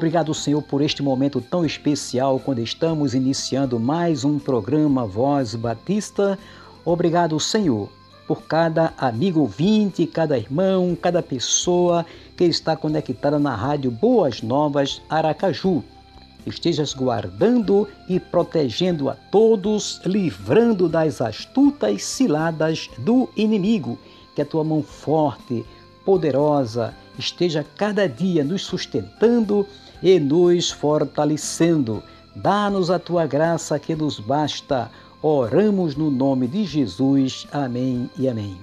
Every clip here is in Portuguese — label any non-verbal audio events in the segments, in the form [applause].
Obrigado, Senhor, por este momento tão especial quando estamos iniciando mais um programa Voz Batista. Obrigado, Senhor, por cada amigo ouvinte, cada irmão, cada pessoa que está conectada na rádio Boas Novas Aracaju. Estejas guardando e protegendo a todos, livrando das astutas ciladas do inimigo. Que a tua mão forte, poderosa, esteja cada dia nos sustentando e nos fortalecendo. Dá-nos a tua graça que nos basta. Oramos no nome de Jesus. Amém e amém.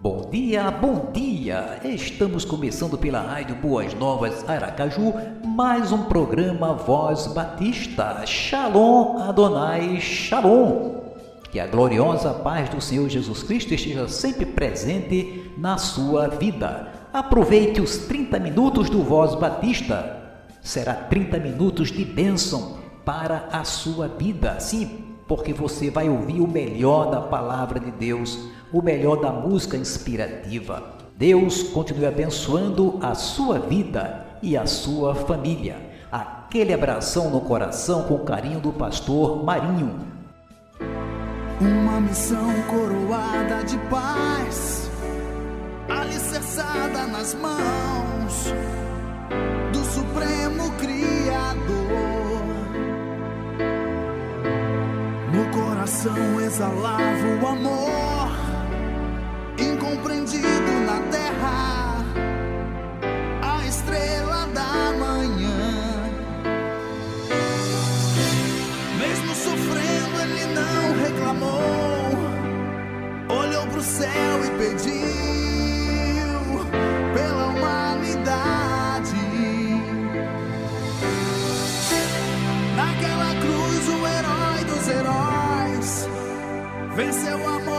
Bom dia, bom dia! Estamos começando pela Rádio Boas Novas Aracaju, mais um programa Voz Batista. Shalom Adonai Shalom! Que a gloriosa paz do Senhor Jesus Cristo esteja sempre presente na sua vida. Aproveite os 30 minutos do Voz Batista. Será 30 minutos de bênção para a sua vida. Sim, porque você vai ouvir o melhor da palavra de Deus, o melhor da música inspirativa. Deus continue abençoando a sua vida e a sua família. Aquele abração no coração com carinho do pastor Marinho. Uma missão coroada de paz alicerçada nas mãos Supremo Criador. No coração exalava o amor, incompreendido na terra, a estrela da manhã. Mesmo sofrendo, ele não reclamou, olhou pro céu e pediu. Venceu a morte,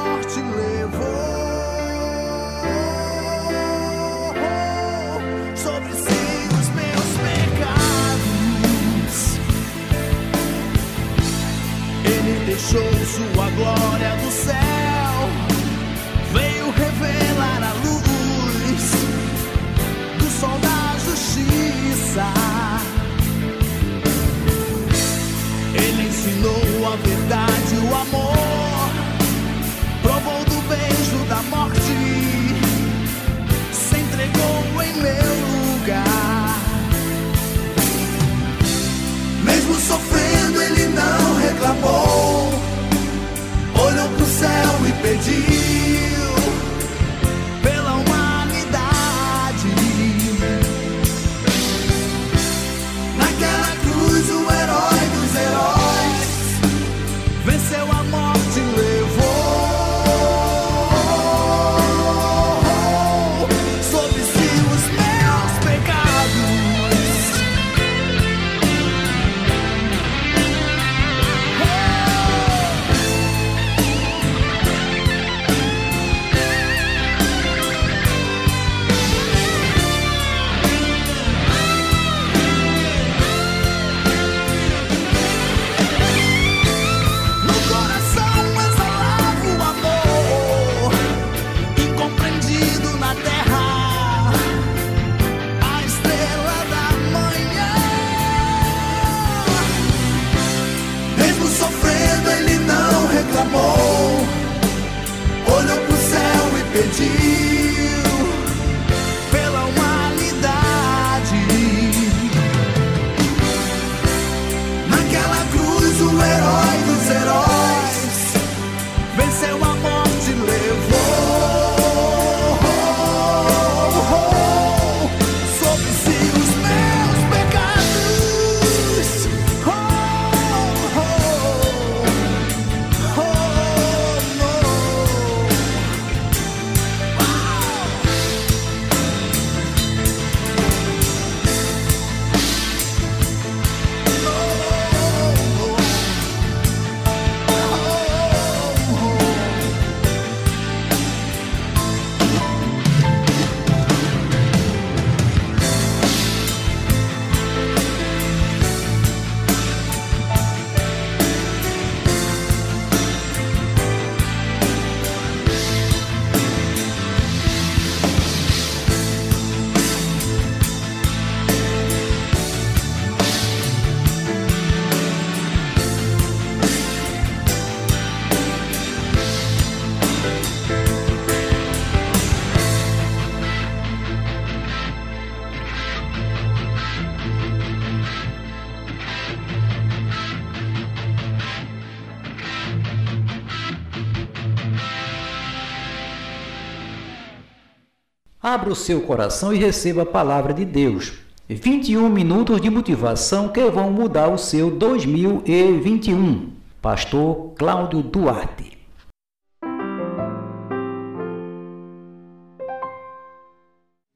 Abra o seu coração e receba a palavra de Deus. 21 minutos de motivação que vão mudar o seu 2021. Pastor Cláudio Duarte.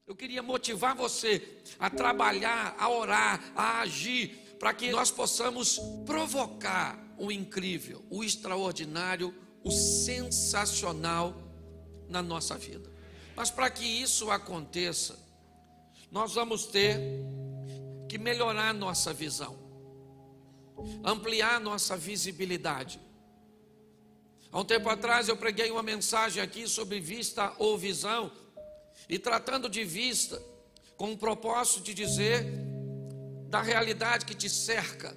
Eu queria motivar você a trabalhar, a orar, a agir, para que nós possamos provocar o incrível, o extraordinário, o sensacional na nossa vida. Mas para que isso aconteça, nós vamos ter que melhorar nossa visão, ampliar nossa visibilidade. Há um tempo atrás eu preguei uma mensagem aqui sobre vista ou visão, e tratando de vista, com o propósito de dizer da realidade que te cerca,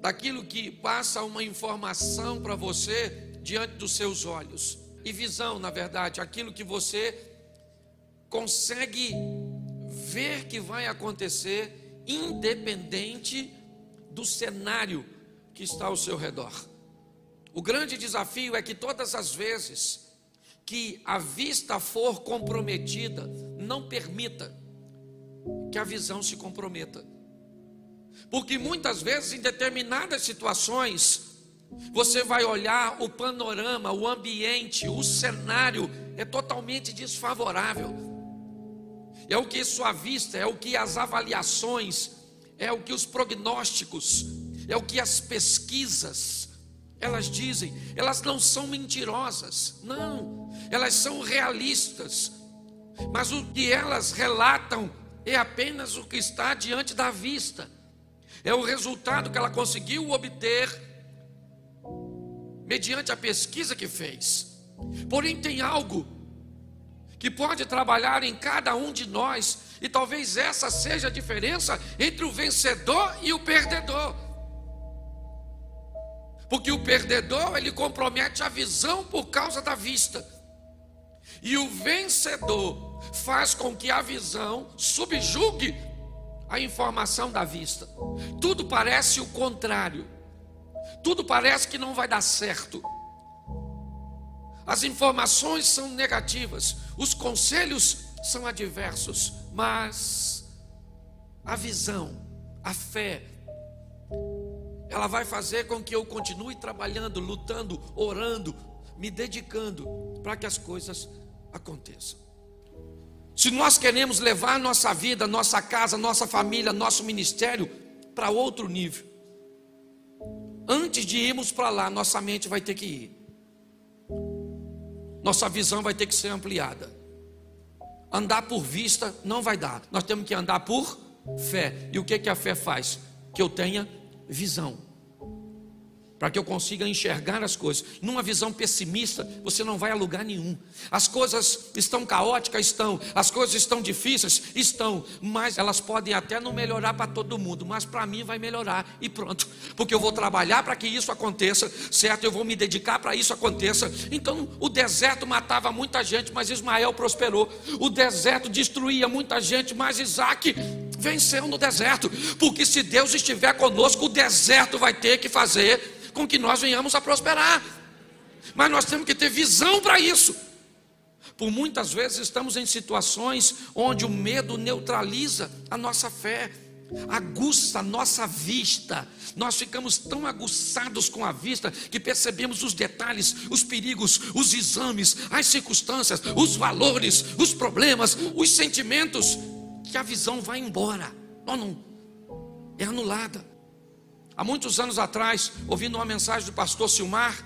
daquilo que passa uma informação para você diante dos seus olhos e visão, na verdade, aquilo que você consegue ver que vai acontecer, independente do cenário que está ao seu redor. O grande desafio é que todas as vezes que a vista for comprometida, não permita que a visão se comprometa. Porque muitas vezes, em determinadas situações, você vai olhar o panorama, o ambiente, o cenário é totalmente desfavorável. É o que sua vista, é o que as avaliações, é o que os prognósticos, é o que as pesquisas, elas dizem, elas não são mentirosas, não, elas são realistas, mas o que elas relatam é apenas o que está diante da vista, é o resultado que ela conseguiu obter mediante a pesquisa que fez. Porém, tem algo que pode trabalhar em cada um de nós, e talvez essa seja a diferença entre o vencedor e o perdedor. Porque o perdedor, ele compromete a visão por causa da vista. E o vencedor faz com que a visão subjugue a informação da vista. Tudo parece o contrário. Tudo parece que não vai dar certo. As informações são negativas, os conselhos são adversos, mas a visão, a fé, ela vai fazer com que eu continue trabalhando, lutando, orando, me dedicando para que as coisas aconteçam. Se nós queremos levar nossa vida, nossa casa, nossa família, nosso ministério para outro nível, antes de irmos para lá, nossa mente vai ter que ir. Nossa visão vai ter que ser ampliada. Andar por vista não vai dar. Nós temos que andar por fé. E o que, que a fé faz? Que eu tenha visão para que eu consiga enxergar as coisas. Numa visão pessimista, você não vai a lugar nenhum. As coisas estão caóticas, estão. As coisas estão difíceis, estão. Mas elas podem até não melhorar para todo mundo, mas para mim vai melhorar e pronto. Porque eu vou trabalhar para que isso aconteça, certo? Eu vou me dedicar para isso aconteça. Então, o deserto matava muita gente, mas Ismael prosperou. O deserto destruía muita gente, mas Isaac venceu no deserto. Porque se Deus estiver conosco, o deserto vai ter que fazer com que nós venhamos a prosperar. Mas nós temos que ter visão para isso. Por muitas vezes estamos em situações onde o medo neutraliza a nossa fé, aguça a nossa vista. Nós ficamos tão aguçados com a vista que percebemos os detalhes, os perigos, os exames, as circunstâncias, os valores, os problemas, os sentimentos, que a visão vai embora. Não, não, é anulada. Há muitos anos atrás, ouvindo uma mensagem do pastor Silmar,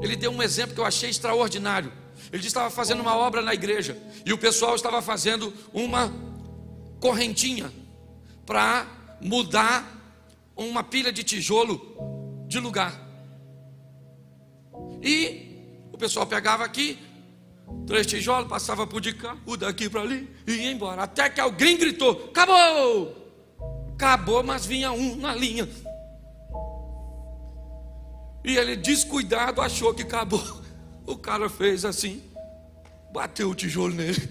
ele deu um exemplo que eu achei extraordinário. Ele estava fazendo uma obra na igreja e o pessoal estava fazendo uma correntinha para mudar uma pilha de tijolo de lugar. E o pessoal pegava aqui, três tijolos, passava por de cá, o daqui para ali e ia embora. Até que alguém gritou: Acabou! Acabou, mas vinha um na linha. E ele, descuidado, achou que acabou. O cara fez assim, bateu o tijolo nele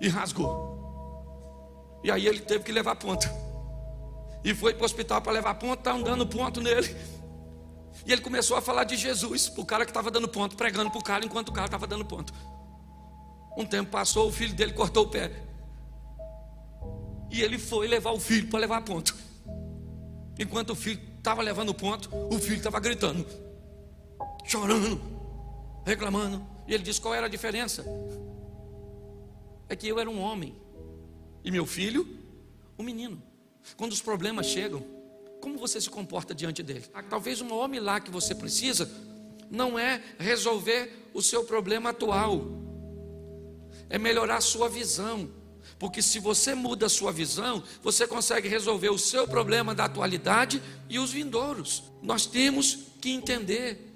e rasgou. E aí ele teve que levar ponta. E foi para o hospital para levar ponta, está dando ponto nele. E ele começou a falar de Jesus, o cara que estava dando ponto, pregando para o cara enquanto o cara estava dando ponto. Um tempo passou, o filho dele cortou o pé. E ele foi levar o filho para levar ponto. Enquanto o filho estava levando ponto, o filho estava gritando, chorando, reclamando. E ele disse: qual era a diferença? É que eu era um homem e meu filho, um menino. Quando os problemas chegam, como você se comporta diante dele? Ah, talvez o maior milagre que você precisa não é resolver o seu problema atual, é melhorar a sua visão. Porque se você muda a sua visão, você consegue resolver o seu problema da atualidade e os vindouros. Nós temos que entender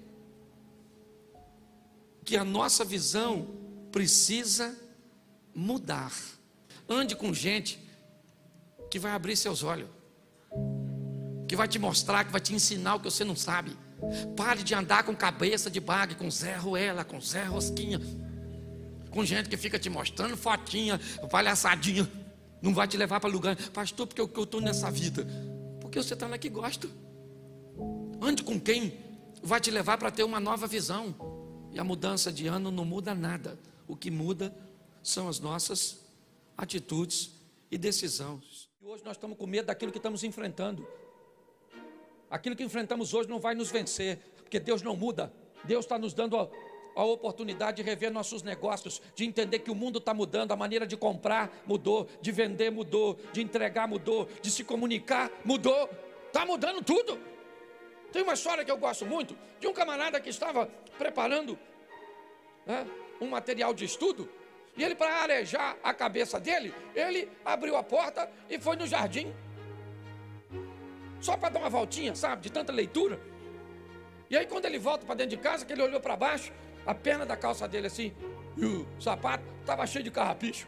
que a nossa visão precisa mudar. Ande com gente que vai abrir seus olhos, que vai te mostrar, que vai te ensinar o que você não sabe. Pare de andar com cabeça de bague, com Zé Ruela, com Zé Rosquinha, com gente que fica te mostrando fotinha, palhaçadinha. Não vai te levar para lugar, pastor, porque eu estou nessa vida. Porque você está lá que gosta. Ande com quem vai te levar para ter uma nova visão. E a mudança de ano não muda nada. O que muda são as nossas atitudes e decisões. E hoje nós estamos com medo daquilo que estamos enfrentando. Aquilo que enfrentamos hoje não vai nos vencer, porque Deus não muda. Deus está nos dando a, oportunidade de rever nossos negócios, de entender que o mundo está mudando, a maneira de comprar mudou, de vender mudou, de entregar mudou, de se comunicar mudou. Está mudando tudo. Tem uma história que eu gosto muito de um camarada que estava preparando né, um material de estudo e ele, para arejar a cabeça dele, ele abriu a porta e foi no jardim. Só para dar uma voltinha, sabe, de tanta leitura. E aí, quando ele volta para dentro de casa, que ele olhou para baixo, a perna da calça dele assim, e o sapato estava cheio de carrapicho.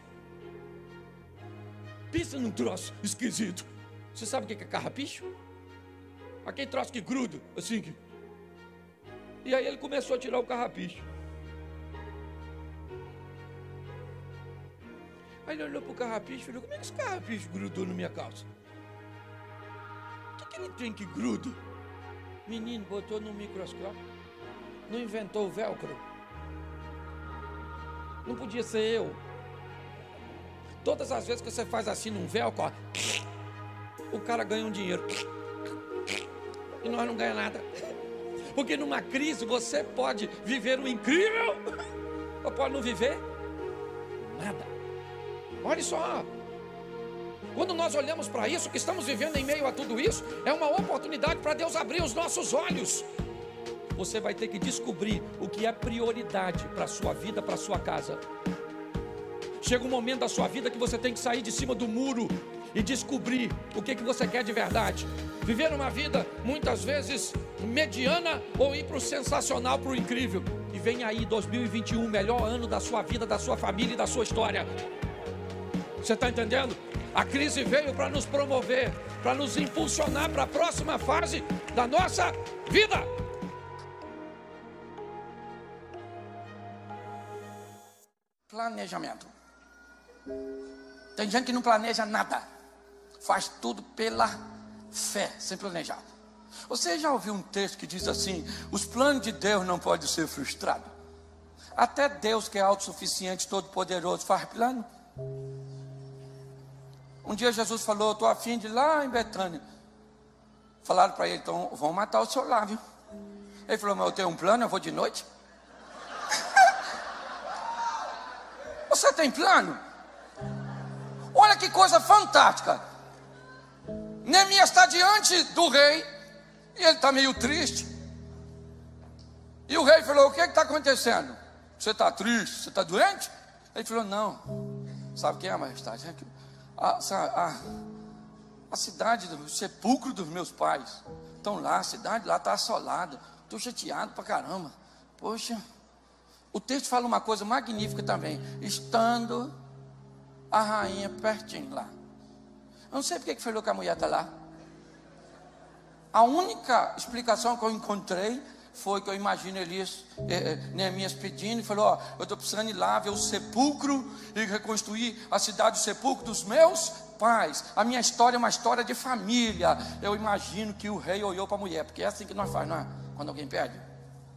Pensa num troço esquisito. Você sabe o que é carrapicho? Aquele troço que gruda, assim. Que... E aí ele começou a tirar o carrapicho. Aí ele olhou pro carrapicho e falou: Como é que esse carrapicho grudou na minha calça? O que, que ele tem que gruda? Menino, botou no microscópio. Não inventou o velcro. Não podia ser eu. Todas as vezes que você faz assim num ó, o cara ganha um dinheiro. E nós não ganhamos nada. Porque numa crise você pode viver o incrível, ou pode não viver nada. Olha só. Quando nós olhamos para isso, que estamos vivendo em meio a tudo isso, é uma oportunidade para Deus abrir os nossos olhos. Você vai ter que descobrir o que é prioridade para a sua vida, para a sua casa. Chega um momento da sua vida que você tem que sair de cima do muro e descobrir o que, que você quer de verdade. Viver uma vida muitas vezes mediana ou ir para o sensacional, para o incrível. E vem aí 2021, melhor ano da sua vida, da sua família e da sua história. Você está entendendo? A crise veio para nos promover, para nos impulsionar para a próxima fase da nossa vida. Planejamento. Tem gente que não planeja nada, faz tudo pela fé, sem planejar. Você já ouviu um texto que diz assim: os planos de Deus não podem ser frustrados? Até Deus, que é autossuficiente, todo-poderoso, faz plano. Um dia Jesus falou: Estou afim de ir lá em Betânia. Falaram para ele: Então vão matar o senhor lá, viu? Ele falou: Mas eu tenho um plano, eu vou de noite. Você tem plano? Olha que coisa fantástica. Neemias está diante do rei e ele está meio triste. E o rei falou: O que está acontecendo? Você está triste? Você está doente? Ele falou: Não. Sabe quem é, majestade? É a, a, a cidade do sepulcro dos meus pais. Estão lá, a cidade lá está assolada. Estou chateado pra caramba. Poxa, o texto fala uma coisa magnífica também. Estando a rainha pertinho lá. Eu não sei porque que falou que a mulher está lá. A única explicação que eu encontrei foi que eu imagino Elias, eh, eh, Neemias pedindo e falou: Ó, eu estou precisando ir lá ver o sepulcro e reconstruir a cidade do sepulcro dos meus pais. A minha história é uma história de família. Eu imagino que o rei olhou para a mulher, porque é assim que nós fazemos, não é? Quando alguém pede,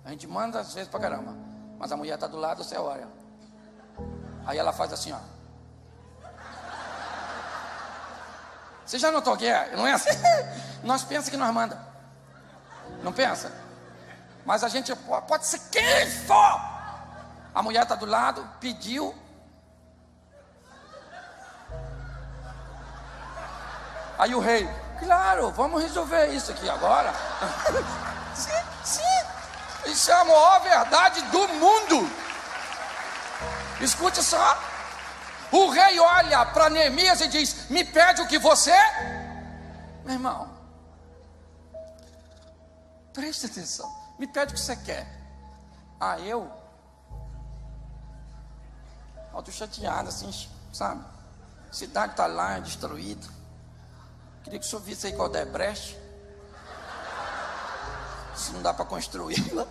a gente manda às vezes para caramba, mas a mulher está do lado, você olha. Aí ela faz assim, ó. Você já notou que é? Não é assim? [laughs] Nós pensamos que nós manda. Não pensa? Mas a gente pode ser quem for. A mulher está do lado, pediu. Aí o rei, claro, vamos resolver isso aqui agora. [laughs] Isso é a maior verdade do mundo. Escute só. O rei olha para Neemias e diz: Me pede o que você. Meu irmão, preste atenção. Me pede o que você quer. Ah, eu? Estou chateado, assim, sabe? Cidade está lá, destruída. Queria que o senhor visse aí qual é brecha. Se não dá para construí-la.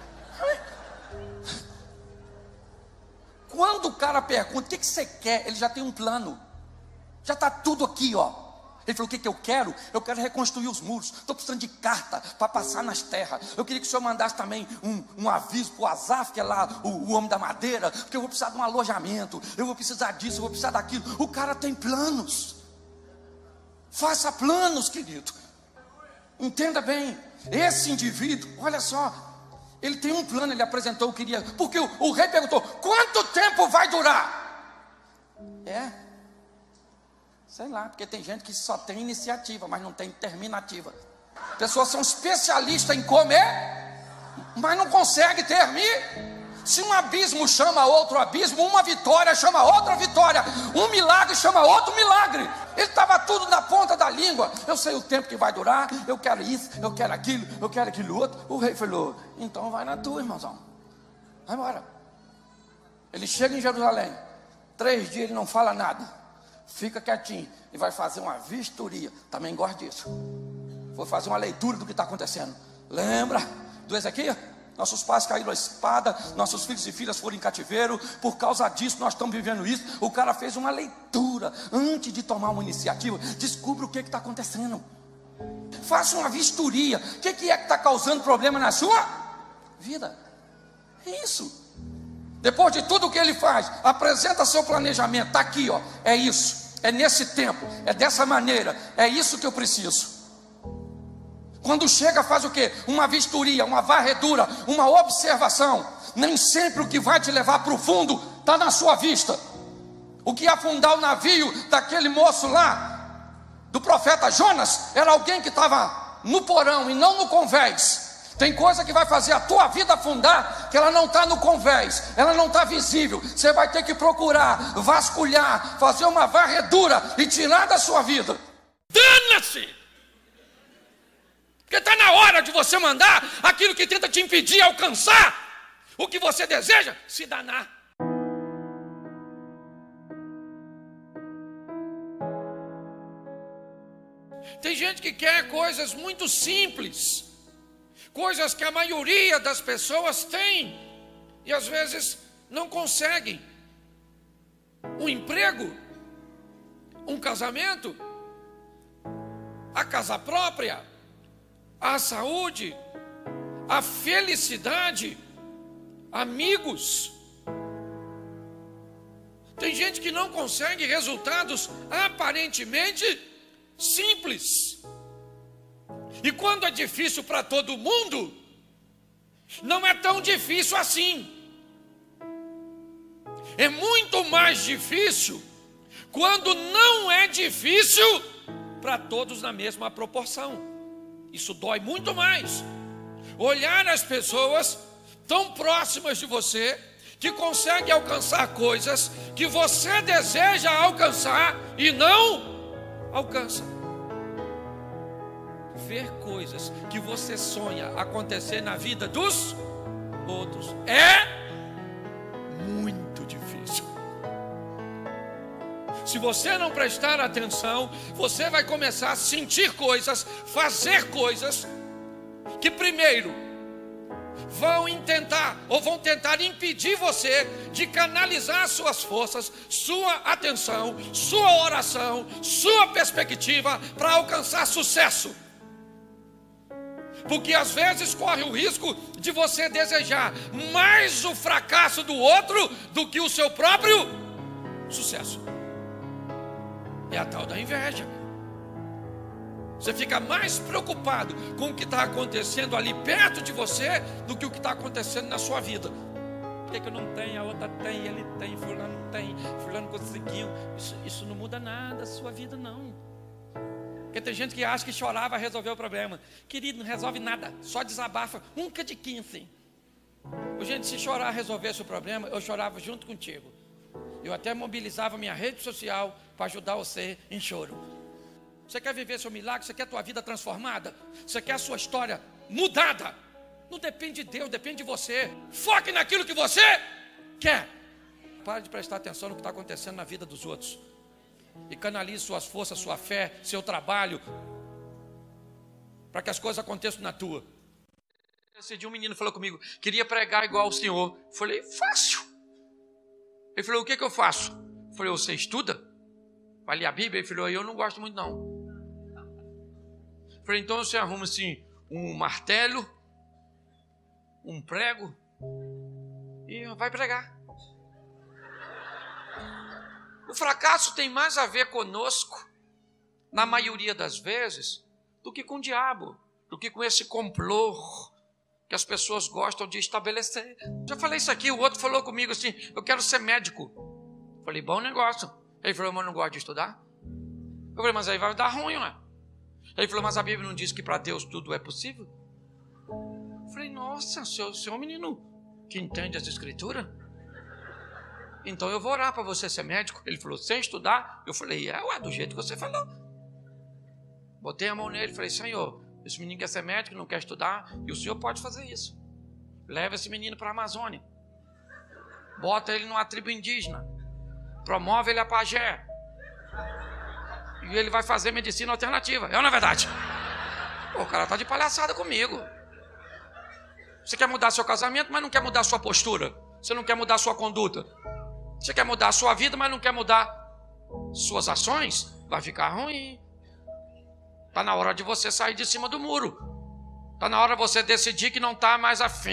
Quando o cara pergunta o que, que você quer, ele já tem um plano. Já está tudo aqui, ó. Ele falou: O que, que eu quero? Eu quero reconstruir os muros. Estou precisando de carta para passar nas terras. Eu queria que o senhor mandasse também um, um aviso para o Azaf, que é lá o, o, homem da madeira, porque eu vou precisar de um alojamento. Eu vou precisar disso, eu vou precisar daquilo. O cara tem planos. Faça planos, querido. Entenda bem. Esse indivíduo, olha só, ele tem um plano, ele apresentou, eu queria. Porque o, o rei perguntou: quanto tempo vai durar? É. Sei lá, porque tem gente que só tem iniciativa, mas não tem terminativa. Pessoas são especialistas em comer, mas não conseguem terminar. Se um abismo chama outro abismo, uma vitória chama outra vitória, um milagre chama outro milagre. Ele estava tudo na ponta da língua. Eu sei o tempo que vai durar, eu quero isso, eu quero aquilo, eu quero aquilo outro. O rei falou: então vai na tua, irmãozão. Vai embora. Ele chega em Jerusalém, três dias ele não fala nada, fica quietinho e vai fazer uma vistoria. Também gosto disso. Vou fazer uma leitura do que está acontecendo. Lembra do Ezequiel? Nossos pais caíram a espada, nossos filhos e filhas foram em cativeiro, por causa disso nós estamos vivendo isso. O cara fez uma leitura antes de tomar uma iniciativa. Descubra o que está acontecendo. Faça uma vistoria. O que, que é que está causando problema na sua vida? É isso. Depois de tudo que ele faz, apresenta seu planejamento. Está aqui, ó. É isso. É nesse tempo. É dessa maneira. É isso que eu preciso. Quando chega, faz o que? Uma vistoria, uma varredura, uma observação. Nem sempre o que vai te levar para o fundo está na sua vista. O que afundar o navio daquele moço lá, do profeta Jonas, era alguém que estava no porão e não no convés. Tem coisa que vai fazer a tua vida afundar, que ela não está no convés, ela não está visível. Você vai ter que procurar, vasculhar, fazer uma varredura e tirar da sua vida. Dana-se! Porque está na hora de você mandar aquilo que tenta te impedir alcançar o que você deseja se danar. Tem gente que quer coisas muito simples, coisas que a maioria das pessoas tem e às vezes não conseguem. Um emprego, um casamento, a casa própria, a saúde, a felicidade, amigos. Tem gente que não consegue resultados aparentemente simples. E quando é difícil para todo mundo, não é tão difícil assim. É muito mais difícil quando não é difícil para todos na mesma proporção. Isso dói muito mais. Olhar as pessoas tão próximas de você que conseguem alcançar coisas que você deseja alcançar e não alcança. Ver coisas que você sonha acontecer na vida dos outros é Se você não prestar atenção, você vai começar a sentir coisas, fazer coisas que primeiro vão intentar ou vão tentar impedir você de canalizar suas forças, sua atenção, sua oração, sua perspectiva para alcançar sucesso. Porque às vezes corre o risco de você desejar mais o fracasso do outro do que o seu próprio sucesso. É a tal da inveja. Você fica mais preocupado com o que está acontecendo ali perto de você do que o que está acontecendo na sua vida. Por que, que eu não tenho? A outra tem, ele tem, fulano tem, fulano conseguiu. Isso, isso não muda nada a sua vida, não. Porque tem gente que acha que chorar vai resolver o problema. Querido, não resolve nada, só desabafa. Um de 15. Gente, se chorar resolvesse o problema, eu chorava junto contigo. Eu até mobilizava minha rede social para ajudar você em choro. Você quer viver seu milagre? Você quer a tua vida transformada? Você quer a sua história mudada? Não depende de Deus, depende de você. Foque naquilo que você quer. Pare de prestar atenção no que está acontecendo na vida dos outros. E canalize suas forças, sua fé, seu trabalho, para que as coisas aconteçam na tua. Esse dia um menino falou comigo, queria pregar igual o senhor. Falei, fácil. Ele falou, o que, que eu faço? Falei, você estuda? Vai ler a Bíblia? Ele falou, eu não gosto muito não. Falei, então você arruma assim, um martelo, um prego e vai pregar. O fracasso tem mais a ver conosco, na maioria das vezes, do que com o diabo, do que com esse complô que as pessoas gostam de estabelecer. Já falei isso aqui, o outro falou comigo assim: eu quero ser médico. Falei, bom negócio. Ele falou, mas eu não gosto de estudar. Eu falei, mas aí vai dar ruim, né? Ele falou, mas a Bíblia não diz que para Deus tudo é possível? Eu falei, nossa, seu, seu menino que entende as escrituras? Então eu vou orar para você ser médico. Ele falou, sem estudar? Eu falei, é, ué, do jeito que você falou. Botei a mão nele e falei, Senhor, esse menino quer ser médico, não quer estudar, e o senhor pode fazer isso. Leva esse menino para a Amazônia. Bota ele numa tribo indígena. Promove ele a pajé. E ele vai fazer medicina alternativa. É ou não é verdade? Pô, o cara tá de palhaçada comigo. Você quer mudar seu casamento, mas não quer mudar sua postura. Você não quer mudar sua conduta. Você quer mudar sua vida, mas não quer mudar suas ações? Vai ficar ruim. Está na hora de você sair de cima do muro. Está na hora de você decidir que não está mais afim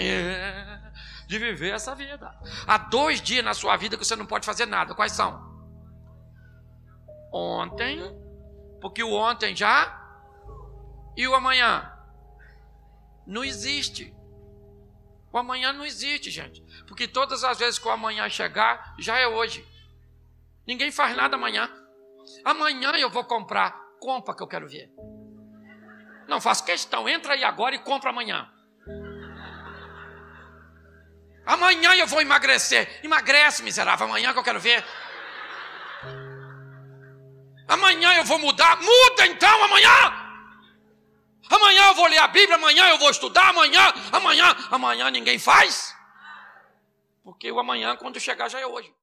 de viver essa vida. Há dois dias na sua vida que você não pode fazer nada. Quais são? Ontem, porque o ontem já e o amanhã. Não existe. O amanhã não existe, gente. Porque todas as vezes que o amanhã chegar, já é hoje. Ninguém faz nada amanhã. Amanhã eu vou comprar. Compra que eu quero ver. Não faz questão, entra aí agora e compra amanhã. Amanhã eu vou emagrecer. Emagrece, miserável, amanhã que eu quero ver. Amanhã eu vou mudar. Muda então amanhã. Amanhã eu vou ler a Bíblia, amanhã eu vou estudar, amanhã, amanhã, amanhã ninguém faz. Porque o amanhã, quando chegar, já é hoje.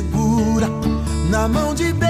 Segura na mão de Deus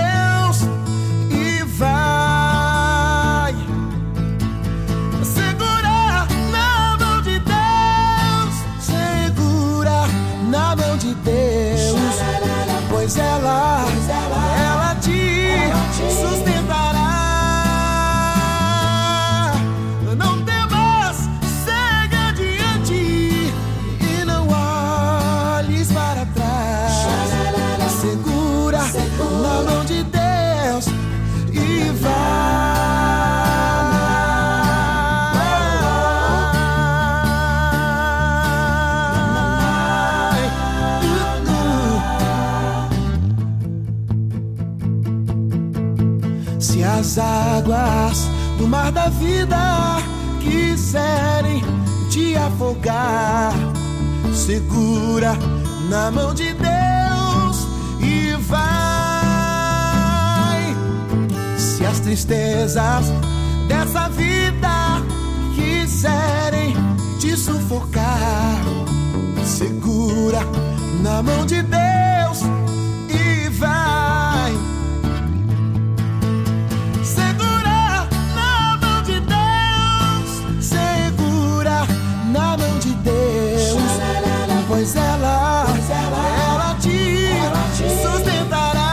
águas do mar da vida quiserem te afogar, segura na mão de Deus e vai. Se as tristezas dessa vida quiserem te sufocar, segura na mão de Deus e vai. Pois ela, ela te sustentará.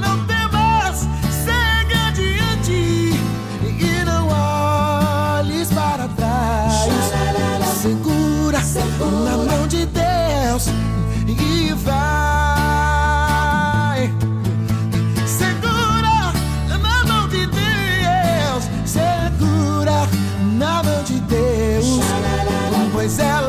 Não temas, segue adiante e não olhes para trás. Segura na mão de Deus e vai. Segura na mão de Deus, segura na mão de Deus, pois ela,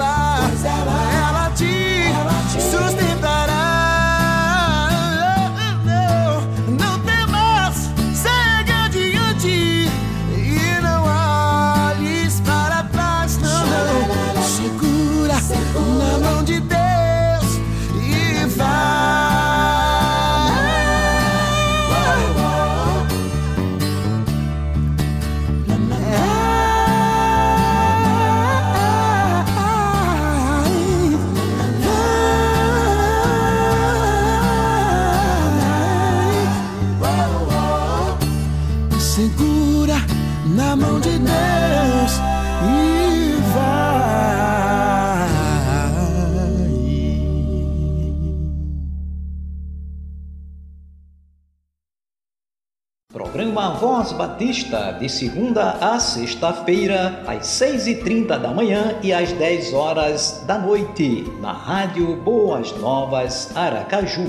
Programa Voz Batista, de segunda a sexta-feira, às seis e trinta da manhã e às dez horas da noite, na Rádio Boas Novas, Aracaju.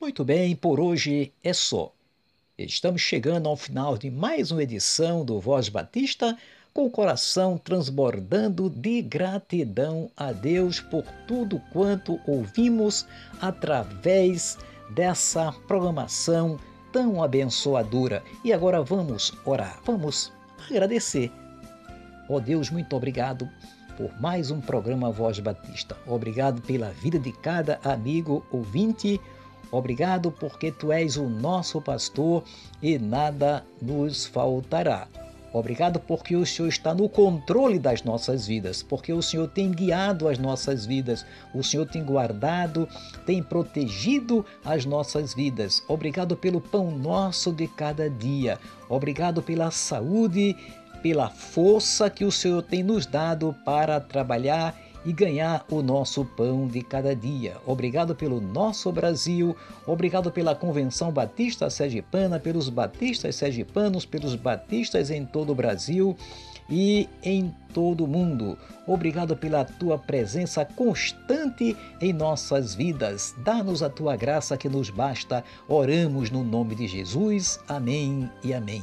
Muito bem, por hoje é só. Estamos chegando ao final de mais uma edição do Voz Batista, com o coração transbordando de gratidão a Deus por tudo quanto ouvimos através dessa programação tão abençoadora. E agora vamos orar, vamos agradecer. Ó Deus, muito obrigado por mais um programa Voz Batista. Obrigado pela vida de cada amigo ouvinte. Obrigado porque tu és o nosso pastor e nada nos faltará. Obrigado porque o Senhor está no controle das nossas vidas, porque o Senhor tem guiado as nossas vidas, o Senhor tem guardado, tem protegido as nossas vidas. Obrigado pelo pão nosso de cada dia. Obrigado pela saúde, pela força que o Senhor tem nos dado para trabalhar e ganhar o nosso pão de cada dia. Obrigado pelo nosso Brasil, obrigado pela Convenção Batista Sergipana, pelos batistas sergipanos, pelos batistas em todo o Brasil e em todo o mundo. Obrigado pela tua presença constante em nossas vidas. Dá-nos a tua graça que nos basta. Oramos no nome de Jesus. Amém e amém.